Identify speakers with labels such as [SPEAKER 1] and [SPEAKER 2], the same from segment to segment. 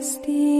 [SPEAKER 1] Christi.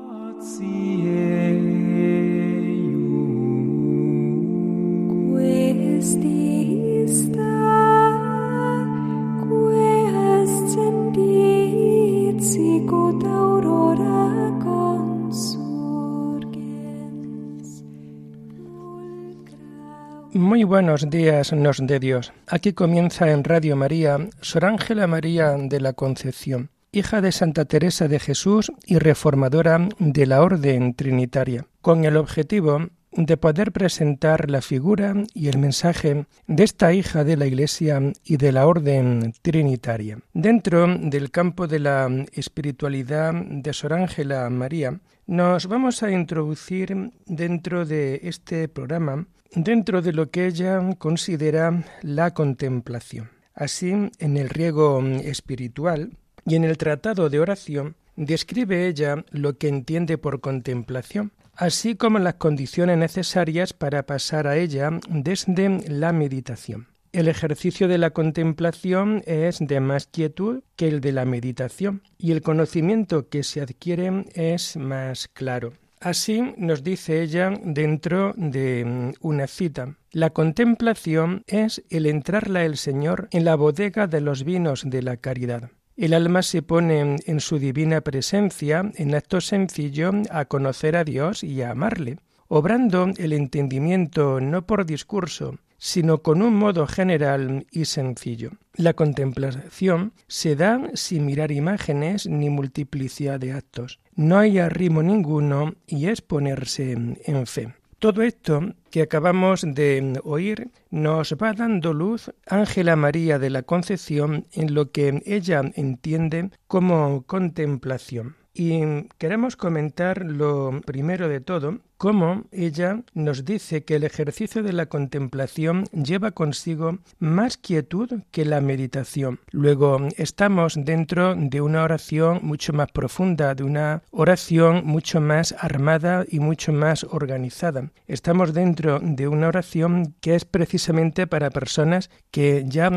[SPEAKER 2] Muy buenos días, nos de Dios. Aquí comienza en Radio María Sor Ángela María de la Concepción, hija de Santa Teresa de Jesús y reformadora de la Orden Trinitaria, con el objetivo de poder presentar la figura y el mensaje de esta hija de la Iglesia y de la Orden Trinitaria. Dentro del campo de la espiritualidad de Sor Ángela María, nos vamos a introducir dentro de este programa dentro de lo que ella considera la contemplación. Así, en el riego espiritual y en el tratado de oración, describe ella lo que entiende por contemplación, así como las condiciones necesarias para pasar a ella desde la meditación. El ejercicio de la contemplación es de más quietud que el de la meditación y el conocimiento que se adquiere es más claro. Así nos dice ella dentro de mm, una cita. La contemplación es el entrarla el Señor en la bodega de los vinos de la caridad. El alma se pone en su divina presencia en acto sencillo a conocer a Dios y a amarle, obrando el entendimiento no por discurso, sino con un modo general y sencillo. La contemplación se da sin mirar imágenes ni multiplicidad de actos. No hay arrimo ninguno y es ponerse en fe. Todo esto que acabamos de oír nos va dando luz Ángela María de la Concepción en lo que ella entiende como contemplación. Y queremos comentar lo primero de todo, cómo ella nos dice que el ejercicio de la contemplación lleva consigo más quietud que la meditación. Luego estamos dentro de una oración mucho más profunda, de una oración mucho más armada y mucho más organizada. Estamos dentro de una oración que es precisamente para personas que ya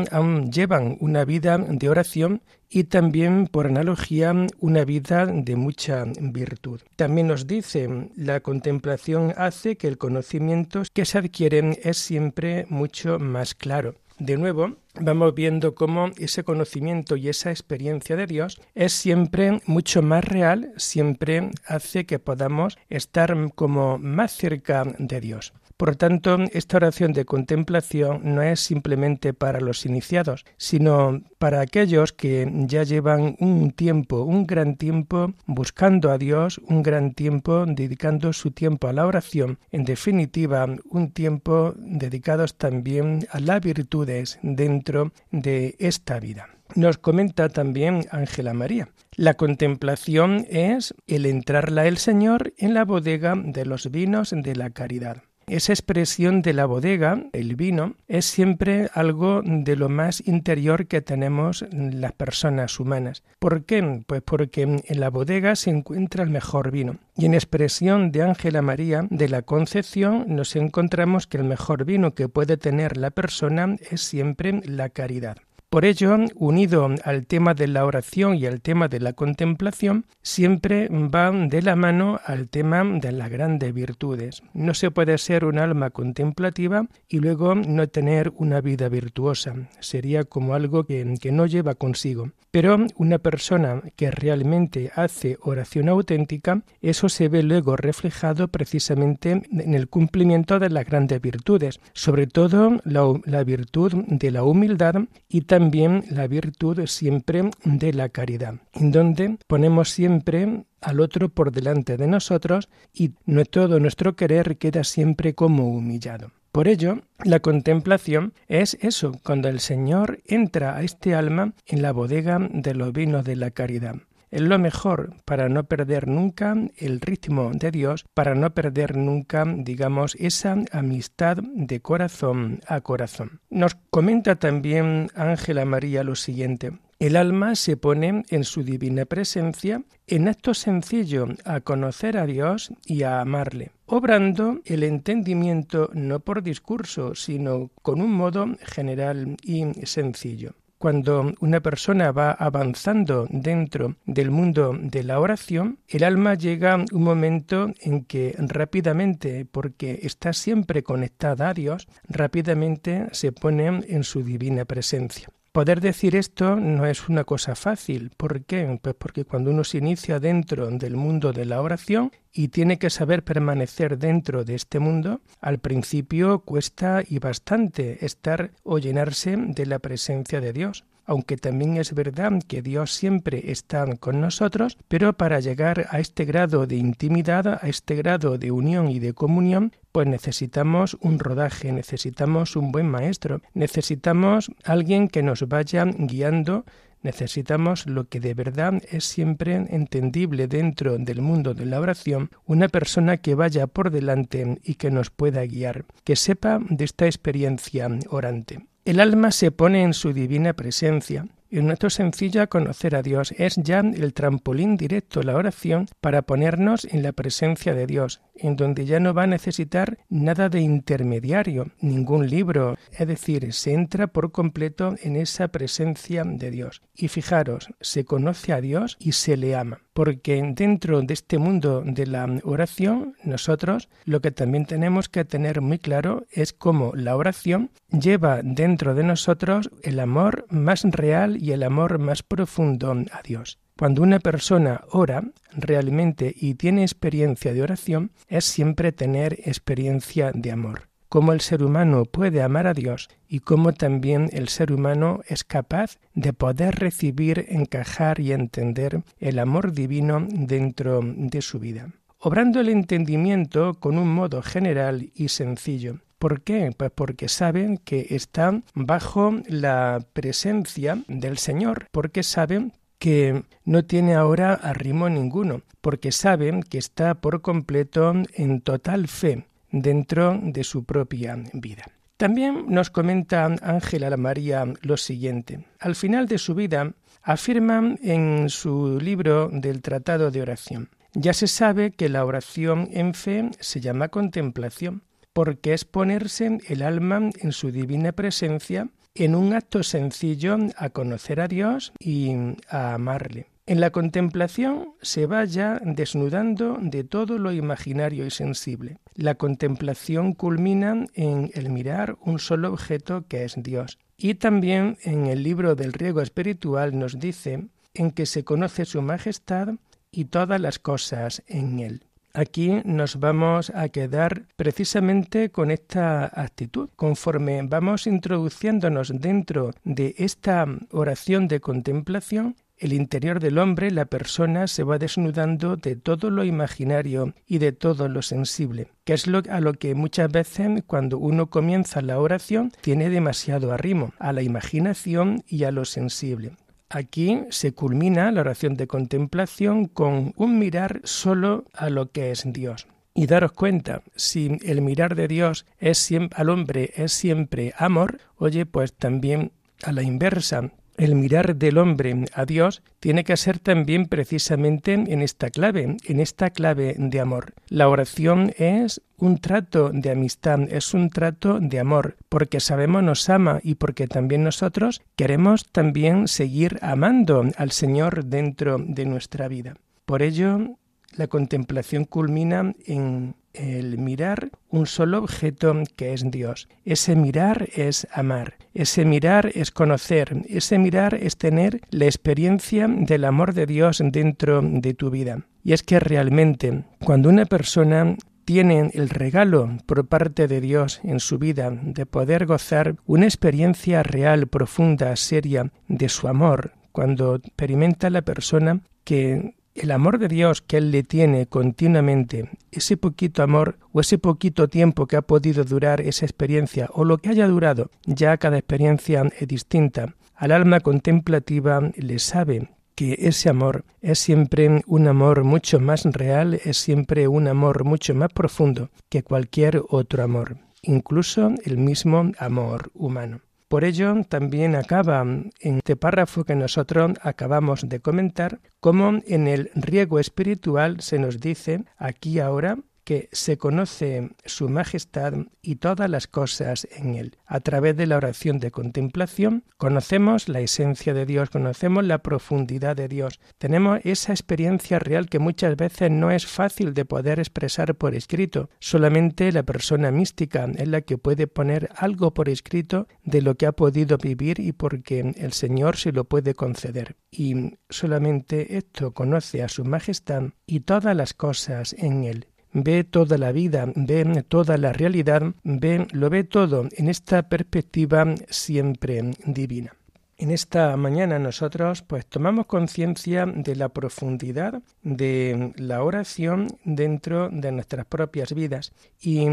[SPEAKER 2] llevan una vida de oración y también, por analogía, una vida de mucha virtud. También nos dice la contemplación hace que el conocimiento que se adquiere es siempre mucho más claro. De nuevo, vamos viendo cómo ese conocimiento y esa experiencia de Dios es siempre mucho más real, siempre hace que podamos estar como más cerca de Dios. Por tanto, esta oración de contemplación no es simplemente para los iniciados, sino para aquellos que ya llevan un tiempo, un gran tiempo buscando a Dios, un gran tiempo dedicando su tiempo a la oración, en definitiva, un tiempo dedicados también a las virtudes dentro de esta vida. Nos comenta también Ángela María. La contemplación es el entrarla el Señor en la bodega de los vinos de la caridad. Esa expresión de la bodega, el vino, es siempre algo de lo más interior que tenemos las personas humanas. ¿Por qué? Pues porque en la bodega se encuentra el mejor vino. Y en expresión de Ángela María de la Concepción nos encontramos que el mejor vino que puede tener la persona es siempre la caridad. Por ello, unido al tema de la oración y al tema de la contemplación, siempre va de la mano al tema de las grandes virtudes. No se puede ser un alma contemplativa y luego no tener una vida virtuosa. Sería como algo que, que no lleva consigo. Pero una persona que realmente hace oración auténtica, eso se ve luego reflejado precisamente en el cumplimiento de las grandes virtudes, sobre todo la, la virtud de la humildad y también también la virtud siempre de la caridad, en donde ponemos siempre al otro por delante de nosotros y todo nuestro querer queda siempre como humillado. Por ello, la contemplación es eso, cuando el Señor entra a este alma en la bodega de los vinos de la caridad. Es lo mejor para no perder nunca el ritmo de Dios, para no perder nunca, digamos, esa amistad de corazón a corazón. Nos comenta también Ángela María lo siguiente. El alma se pone en su divina presencia en acto sencillo a conocer a Dios y a amarle, obrando el entendimiento no por discurso, sino con un modo general y sencillo. Cuando una persona va avanzando dentro del mundo de la oración, el alma llega un momento en que rápidamente, porque está siempre conectada a Dios, rápidamente se pone en su divina presencia. Poder decir esto no es una cosa fácil. ¿Por qué? Pues porque cuando uno se inicia dentro del mundo de la oración y tiene que saber permanecer dentro de este mundo, al principio cuesta y bastante estar o llenarse de la presencia de Dios aunque también es verdad que Dios siempre está con nosotros, pero para llegar a este grado de intimidad, a este grado de unión y de comunión, pues necesitamos un rodaje, necesitamos un buen maestro, necesitamos alguien que nos vaya guiando Necesitamos lo que de verdad es siempre entendible dentro del mundo de la oración, una persona que vaya por delante y que nos pueda guiar, que sepa de esta experiencia orante. El alma se pone en su divina presencia. Y un acto sencillo a conocer a Dios es ya el trampolín directo, la oración, para ponernos en la presencia de Dios, en donde ya no va a necesitar nada de intermediario, ningún libro, es decir, se entra por completo en esa presencia de Dios. Y fijaros, se conoce a Dios y se le ama, porque dentro de este mundo de la oración, nosotros lo que también tenemos que tener muy claro es cómo la oración lleva dentro de nosotros el amor más real y el amor más profundo a Dios. Cuando una persona ora realmente y tiene experiencia de oración, es siempre tener experiencia de amor. Cómo el ser humano puede amar a Dios y cómo también el ser humano es capaz de poder recibir, encajar y entender el amor divino dentro de su vida. Obrando el entendimiento con un modo general y sencillo. ¿Por qué? Pues porque saben que están bajo la presencia del Señor, porque saben que no tiene ahora arrimo ninguno, porque sabe que está por completo en total fe dentro de su propia vida. También nos comenta Ángela María lo siguiente. Al final de su vida afirma en su libro del Tratado de Oración. Ya se sabe que la oración en fe se llama contemplación, porque es ponerse el alma en su divina presencia en un acto sencillo a conocer a Dios y a amarle. En la contemplación se vaya desnudando de todo lo imaginario y sensible. La contemplación culmina en el mirar un solo objeto que es Dios. Y también en el libro del riego espiritual nos dice en que se conoce su majestad y todas las cosas en él. Aquí nos vamos a quedar precisamente con esta actitud. Conforme vamos introduciéndonos dentro de esta oración de contemplación, el interior del hombre, la persona, se va desnudando de todo lo imaginario y de todo lo sensible, que es lo, a lo que muchas veces cuando uno comienza la oración tiene demasiado arrimo, a la imaginación y a lo sensible. Aquí se culmina la oración de contemplación con un mirar solo a lo que es Dios. Y daros cuenta, si el mirar de Dios es siempre, al hombre es siempre amor, oye, pues también a la inversa, el mirar del hombre a Dios tiene que ser también precisamente en esta clave, en esta clave de amor. La oración es un trato de amistad, es un trato de amor, porque sabemos nos ama y porque también nosotros queremos también seguir amando al Señor dentro de nuestra vida. Por ello, la contemplación culmina en el mirar un solo objeto que es Dios. Ese mirar es amar, ese mirar es conocer, ese mirar es tener la experiencia del amor de Dios dentro de tu vida. Y es que realmente cuando una persona tienen el regalo por parte de Dios en su vida de poder gozar una experiencia real, profunda, seria de su amor, cuando experimenta la persona que el amor de Dios que Él le tiene continuamente, ese poquito amor o ese poquito tiempo que ha podido durar esa experiencia o lo que haya durado, ya cada experiencia es distinta, al alma contemplativa le sabe que ese amor es siempre un amor mucho más real, es siempre un amor mucho más profundo que cualquier otro amor, incluso el mismo amor humano. Por ello, también acaba en este párrafo que nosotros acabamos de comentar, como en el riego espiritual se nos dice aquí ahora que se conoce su majestad y todas las cosas en él. A través de la oración de contemplación conocemos la esencia de Dios, conocemos la profundidad de Dios. Tenemos esa experiencia real que muchas veces no es fácil de poder expresar por escrito. Solamente la persona mística es la que puede poner algo por escrito de lo que ha podido vivir y porque el Señor se lo puede conceder. Y solamente esto conoce a su majestad y todas las cosas en él ve toda la vida, ve toda la realidad, ve, lo ve todo en esta perspectiva siempre divina. En esta mañana nosotros pues tomamos conciencia de la profundidad de la oración dentro de nuestras propias vidas y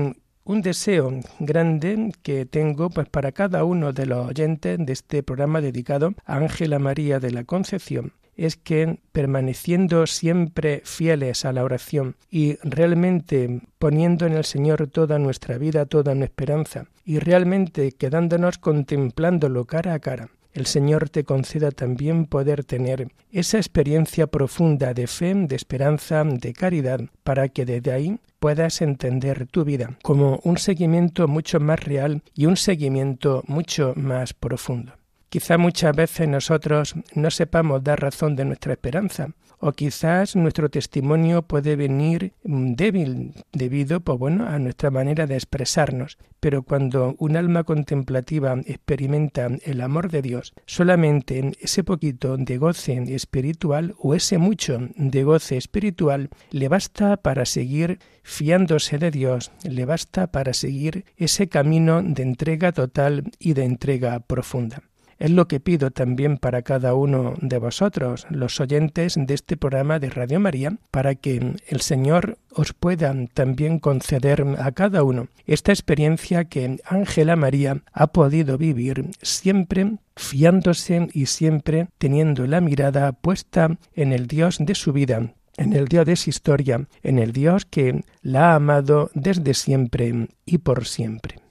[SPEAKER 2] un deseo grande que tengo pues para cada uno de los oyentes de este programa dedicado a Ángela María de la Concepción es que permaneciendo siempre fieles a la oración y realmente poniendo en el Señor toda nuestra vida, toda nuestra esperanza y realmente quedándonos contemplándolo cara a cara, el Señor te conceda también poder tener esa experiencia profunda de fe, de esperanza, de caridad, para que desde ahí puedas entender tu vida como un seguimiento mucho más real y un seguimiento mucho más profundo. Quizá muchas veces nosotros no sepamos dar razón de nuestra esperanza, o quizás nuestro testimonio puede venir mm, débil debido pues bueno, a nuestra manera de expresarnos, pero cuando un alma contemplativa experimenta el amor de Dios, solamente ese poquito de goce espiritual o ese mucho de goce espiritual le basta para seguir fiándose de Dios, le basta para seguir ese camino de entrega total y de entrega profunda. Es lo que pido también para cada uno de vosotros, los oyentes de este programa de Radio María, para que el Señor os pueda también conceder a cada uno esta experiencia que Ángela María ha podido vivir siempre fiándose y siempre teniendo la mirada puesta en el Dios de su vida, en el Dios de su historia, en el Dios que la ha amado desde siempre y por siempre.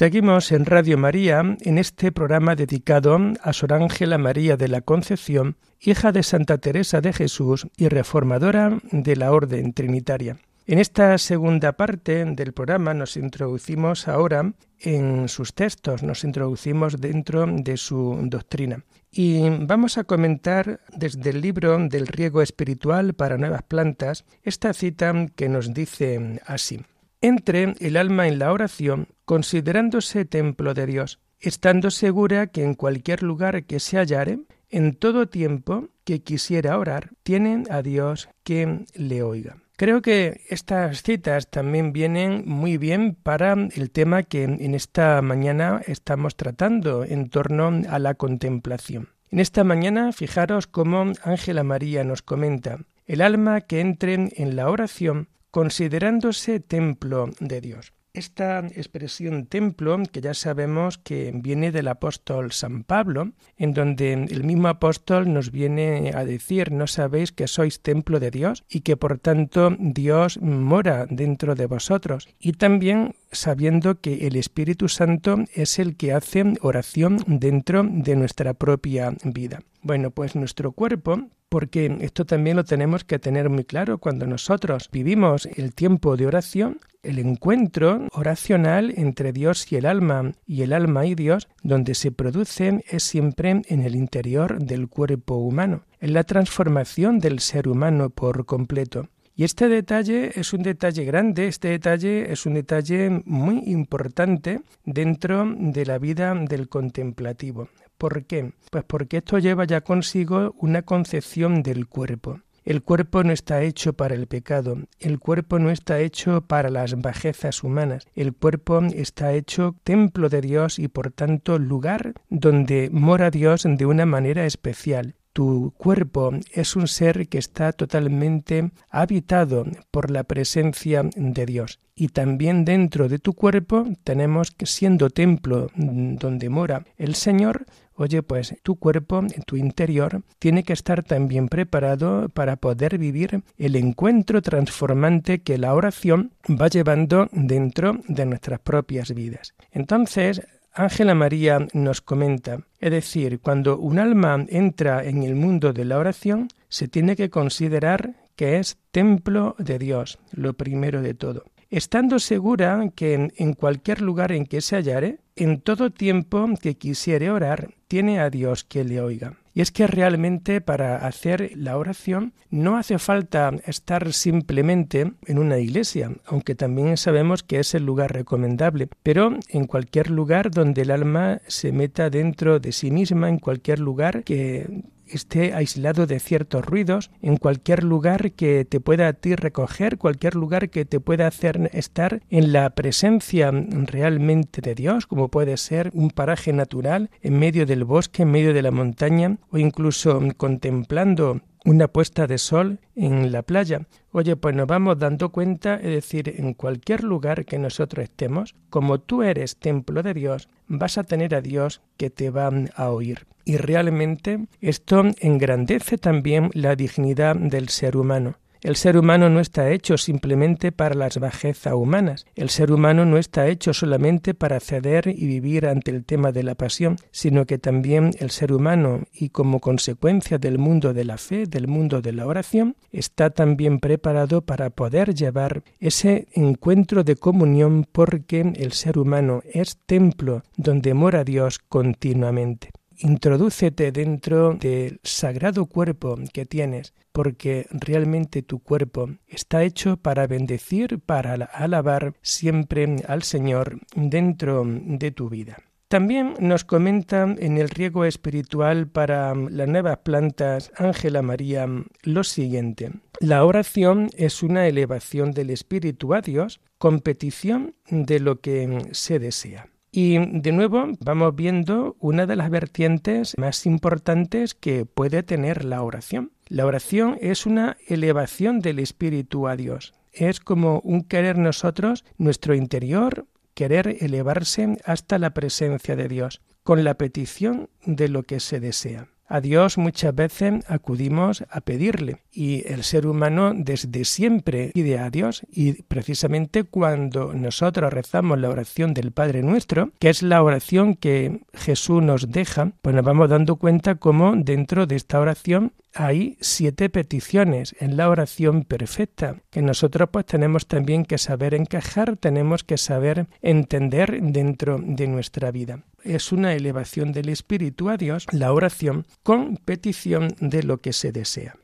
[SPEAKER 2] Seguimos en Radio María en este programa dedicado a Sor Ángela María de la Concepción, hija de Santa Teresa de Jesús y reformadora de la Orden Trinitaria. En esta segunda parte del programa nos introducimos ahora en sus textos, nos introducimos dentro de su doctrina. Y vamos a comentar desde el libro del riego espiritual para nuevas plantas esta cita que nos dice así. Entre el alma en la oración, considerándose templo de Dios, estando segura que en cualquier lugar que se hallare, En todo tiempo que quisiera orar, tiene a Dios que le oiga. Creo que estas citas también vienen muy bien para el tema que en esta mañana estamos tratando en torno a la contemplación. En esta mañana, fijaros cómo Ángela María nos comenta, el alma que entre en la oración considerándose templo de Dios. Esta expresión templo, que ya sabemos que viene del apóstol San Pablo, en donde el mismo apóstol nos viene a decir, no sabéis que sois templo de Dios y que por tanto Dios mora dentro de vosotros. Y también sabiendo que el Espíritu Santo es el que hace oración dentro de nuestra propia vida. Bueno, pues nuestro cuerpo porque esto también lo tenemos que tener muy claro cuando nosotros vivimos el tiempo de oración, el encuentro oracional entre Dios y el alma y el alma y Dios, donde se produce es siempre en el interior del cuerpo humano, en la transformación del ser humano por completo. Y este detalle es un detalle grande, este detalle es un detalle muy importante dentro de la vida del contemplativo. ¿Por qué? Pues porque esto lleva ya consigo una concepción del cuerpo. El cuerpo no está hecho para el pecado, el cuerpo no está hecho para las bajezas humanas, el cuerpo está hecho templo de Dios y por tanto lugar donde mora Dios de una manera especial. Tu cuerpo es un ser que está totalmente habitado por la presencia de Dios. Y también dentro de tu cuerpo tenemos que siendo templo donde mora el Señor, Oye, pues tu cuerpo, tu interior, tiene que estar también preparado para poder vivir el encuentro transformante que la oración va llevando dentro de nuestras propias vidas. Entonces, Ángela María nos comenta, es decir, cuando un alma entra en el mundo de la oración, se tiene que considerar que es templo de Dios, lo primero de todo estando segura que en cualquier lugar en que se hallare, en todo tiempo que quisiere orar, tiene a Dios que le oiga. Y es que realmente para hacer la oración no hace falta estar simplemente en una iglesia, aunque también sabemos que es el lugar recomendable, pero en cualquier lugar donde el alma se meta dentro de sí misma, en cualquier lugar que esté aislado de ciertos ruidos, en cualquier lugar que te pueda a ti recoger, cualquier lugar que te pueda hacer estar en la presencia realmente de Dios, como puede ser un paraje natural en medio del bosque, en medio de la montaña, o incluso contemplando una puesta de sol en la playa. Oye, pues nos vamos dando cuenta, es decir, en cualquier lugar que nosotros estemos, como tú eres templo de Dios, vas a tener a Dios que te va a oír. Y realmente esto engrandece también la dignidad del ser humano. El ser humano no está hecho simplemente para las bajezas humanas. El ser humano no está hecho solamente para ceder y vivir ante el tema de la pasión, sino que también el ser humano, y como consecuencia del mundo de la fe, del mundo de la oración, está también preparado para poder llevar ese encuentro de comunión porque el ser humano es templo donde mora Dios continuamente introdúcete dentro del sagrado cuerpo que tienes, porque realmente tu cuerpo está hecho para bendecir, para alabar siempre al Señor dentro de tu vida. También nos comenta en el riego espiritual para las nuevas plantas Ángela María lo siguiente. La oración es una elevación del espíritu a Dios con petición de lo que se desea. Y de nuevo vamos viendo una de las vertientes más importantes que puede tener la oración. La oración es una elevación del espíritu a Dios. Es como un querer nosotros, nuestro interior, querer elevarse hasta la presencia de Dios, con la petición de lo que se desea. A Dios muchas veces acudimos a pedirle y el ser humano desde siempre pide a Dios y precisamente cuando nosotros rezamos la oración del Padre nuestro, que es la oración que Jesús nos deja, pues nos vamos dando cuenta cómo dentro de esta oración hay siete peticiones en la oración perfecta, que nosotros pues tenemos también que saber encajar, tenemos que saber entender dentro de nuestra vida. Es una elevación del espíritu a Dios, la oración, con petición de lo que se desea.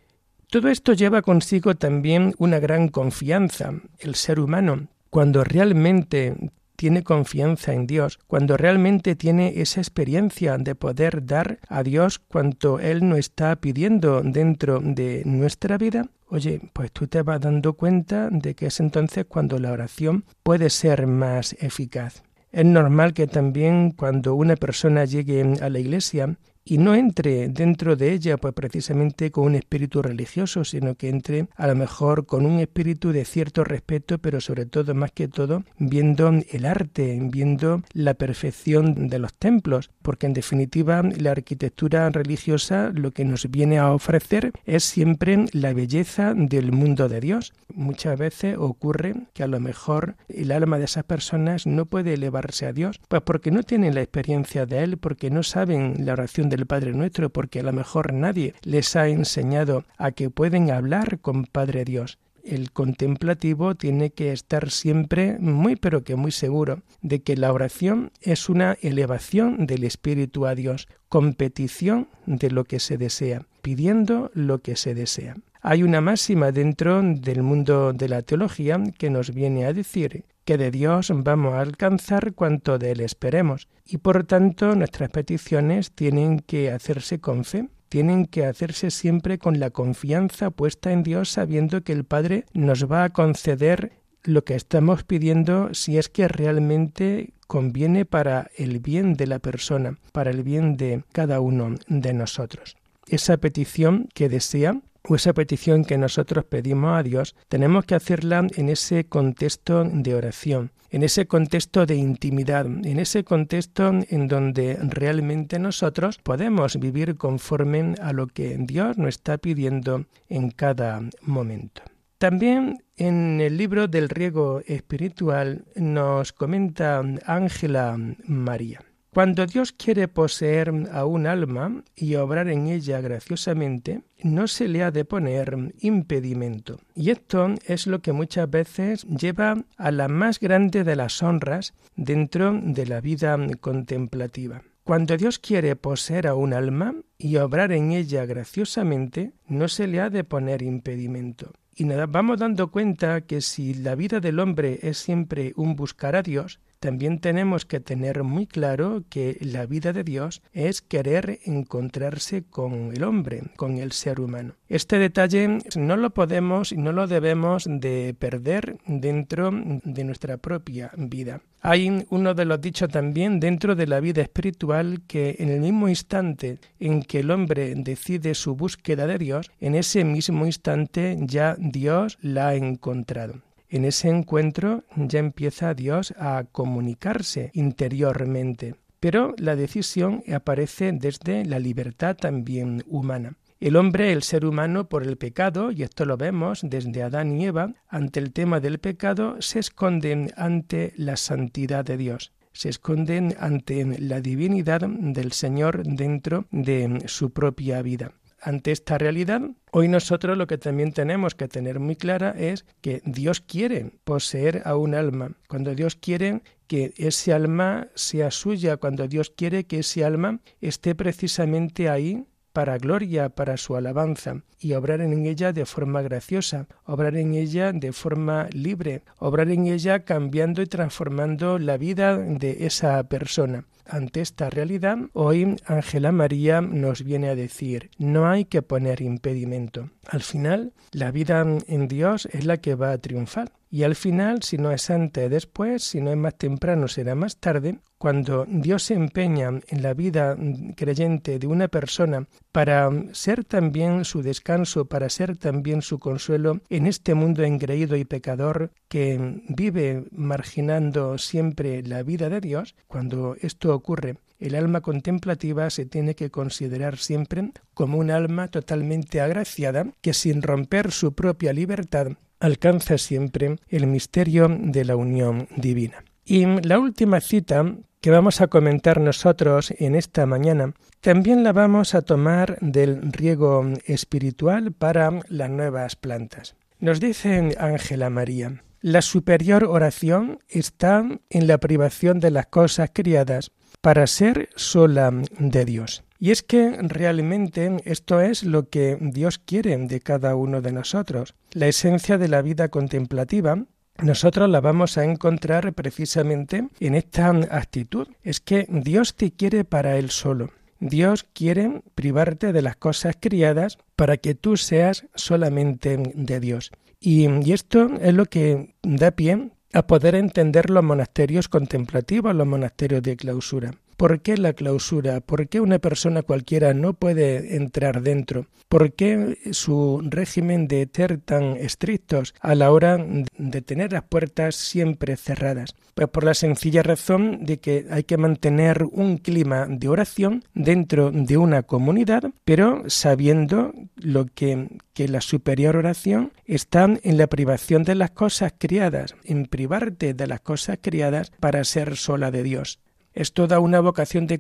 [SPEAKER 2] Todo esto lleva consigo también una gran confianza. El ser humano, cuando realmente tiene confianza en Dios, cuando realmente tiene esa experiencia de poder dar a Dios cuanto Él nos está pidiendo dentro de nuestra vida, oye, pues tú te vas dando cuenta de que es entonces cuando la oración puede ser más eficaz. Es normal que también cuando una persona llegue a la iglesia y no entre dentro de ella pues precisamente con un espíritu religioso, sino que entre a lo mejor con un espíritu de cierto respeto, pero sobre todo más que todo viendo el arte, viendo la perfección de los templos, porque en definitiva la arquitectura religiosa lo que nos viene a ofrecer es siempre la belleza del mundo de Dios. Muchas veces ocurre que a lo mejor el alma de esas personas no puede elevarse a Dios, pues porque no tienen la experiencia de Él, porque no saben la oración de el Padre Nuestro, porque a lo mejor nadie les ha enseñado a que pueden hablar con Padre Dios. El contemplativo tiene que estar siempre muy pero que muy seguro de que la oración es una elevación del espíritu a Dios, competición de lo que se desea, pidiendo lo que se desea. Hay una máxima dentro del mundo de la teología que nos viene a decir que de Dios vamos a alcanzar cuanto de Él esperemos, y por tanto nuestras peticiones tienen que hacerse con fe, tienen que hacerse siempre con la confianza puesta en Dios, sabiendo que el Padre nos va a conceder lo que estamos pidiendo si es que realmente conviene para el bien de la persona, para el bien de cada uno de nosotros. Esa petición que desea o esa petición que nosotros pedimos a Dios, tenemos que hacerla en ese contexto de oración, en ese contexto de intimidad, en ese contexto en donde realmente nosotros podemos vivir conforme a lo que Dios nos está pidiendo en cada momento. También en el libro del riego espiritual nos comenta Ángela María. Cuando Dios quiere poseer a un alma y obrar en ella graciosamente, no se le ha de poner impedimento. Y esto es lo que muchas veces lleva a la más grande de las honras dentro de la vida contemplativa. Cuando Dios quiere poseer a un alma y obrar en ella graciosamente, no se le ha de poner impedimento. Y nos vamos dando cuenta que si la vida del hombre es siempre un buscar a Dios, también tenemos que tener muy claro que la vida de Dios es querer encontrarse con el hombre, con el ser humano. Este detalle no lo podemos y no lo debemos de perder dentro de nuestra propia vida. Hay uno de los dichos también dentro de la vida espiritual que en el mismo instante en que el hombre decide su búsqueda de Dios, en ese mismo instante ya Dios la ha encontrado. En ese encuentro ya empieza Dios a comunicarse interiormente, pero la decisión aparece desde la libertad también humana. El hombre, el ser humano, por el pecado, y esto lo vemos desde Adán y Eva, ante el tema del pecado, se esconden ante la santidad de Dios. Se esconden ante la divinidad del Señor dentro de su propia vida ante esta realidad, hoy nosotros lo que también tenemos que tener muy clara es que Dios quiere poseer a un alma. Cuando Dios quiere que ese alma sea suya, cuando Dios quiere que ese alma esté precisamente ahí para gloria, para su alabanza, y obrar en ella de forma graciosa, obrar en ella de forma libre, obrar en ella cambiando y transformando la vida de esa persona. Ante esta realidad, hoy Ángela María nos viene a decir, no hay que poner impedimento. Al final, la vida en Dios es la que va a triunfar. Y al final, si no es antes, después, si no es más temprano, será más tarde, cuando Dios se empeña en la vida creyente de una persona para ser también su descanso, para ser también su consuelo en este mundo engreído y pecador que vive marginando siempre la vida de Dios, cuando esto ocurre, el alma contemplativa se tiene que considerar siempre como un alma totalmente agraciada que sin romper su propia libertad alcanza siempre el misterio de la unión divina. Y la última cita que vamos a comentar nosotros en esta mañana también la vamos a tomar del riego espiritual para las nuevas plantas. Nos dice Ángela María, la superior oración está en la privación de las cosas criadas para ser sola de Dios. Y es que realmente esto es lo que Dios quiere de cada uno de nosotros. La esencia de la vida contemplativa nosotros la vamos a encontrar precisamente en esta actitud. Es que Dios te quiere para Él solo. Dios quiere privarte de las cosas criadas para que tú seas solamente de Dios. Y, y, esto es lo que da pie a poder entender los monasterios contemplativos, los monasterios de clausura. ¿Por qué la clausura? ¿Por qué una persona cualquiera no puede entrar dentro? ¿Por qué su régimen de ser tan estrictos a la hora de tener las puertas siempre cerradas? Pues por la sencilla razón de que hay que mantener un clima de oración dentro de una comunidad, pero sabiendo lo que, que la superior oración está en la privación de las cosas criadas, en privarte de las cosas criadas para ser sola de Dios es toda una vocación de,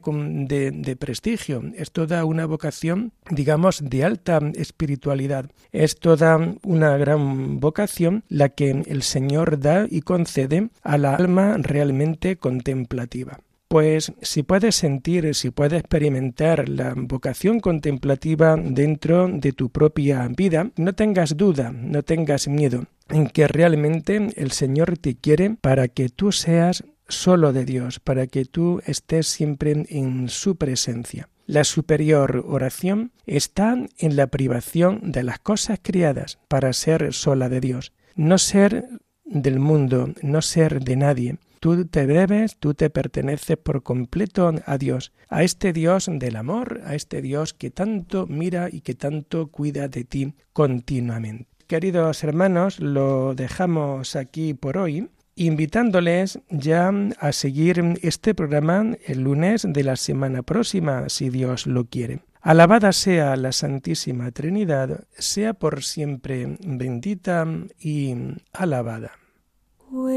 [SPEAKER 2] de, prestigio, es toda una vocación, digamos, de alta espiritualidad, es toda una gran vocación la que el Señor da y concede a la alma realmente contemplativa. Pues si puedes sentir, si puedes experimentar la vocación contemplativa dentro de tu propia vida, no tengas duda, no tengas miedo en que realmente el Señor te quiere para que tú seas solo de Dios, para que tú estés siempre en su presencia. La superior oración está en la privación de las cosas criadas para ser sola de Dios, no ser del mundo, no ser de nadie. Tú te debes, tú te perteneces por completo a Dios, a este Dios del amor, a este Dios que tanto mira y que tanto cuida de ti continuamente. Queridos hermanos, lo dejamos aquí por hoy invitándoles ya a seguir este programa el lunes de la semana próxima, si Dios lo quiere. Alabada sea la Santísima Trinidad, sea por siempre bendita y alabada.
[SPEAKER 1] Han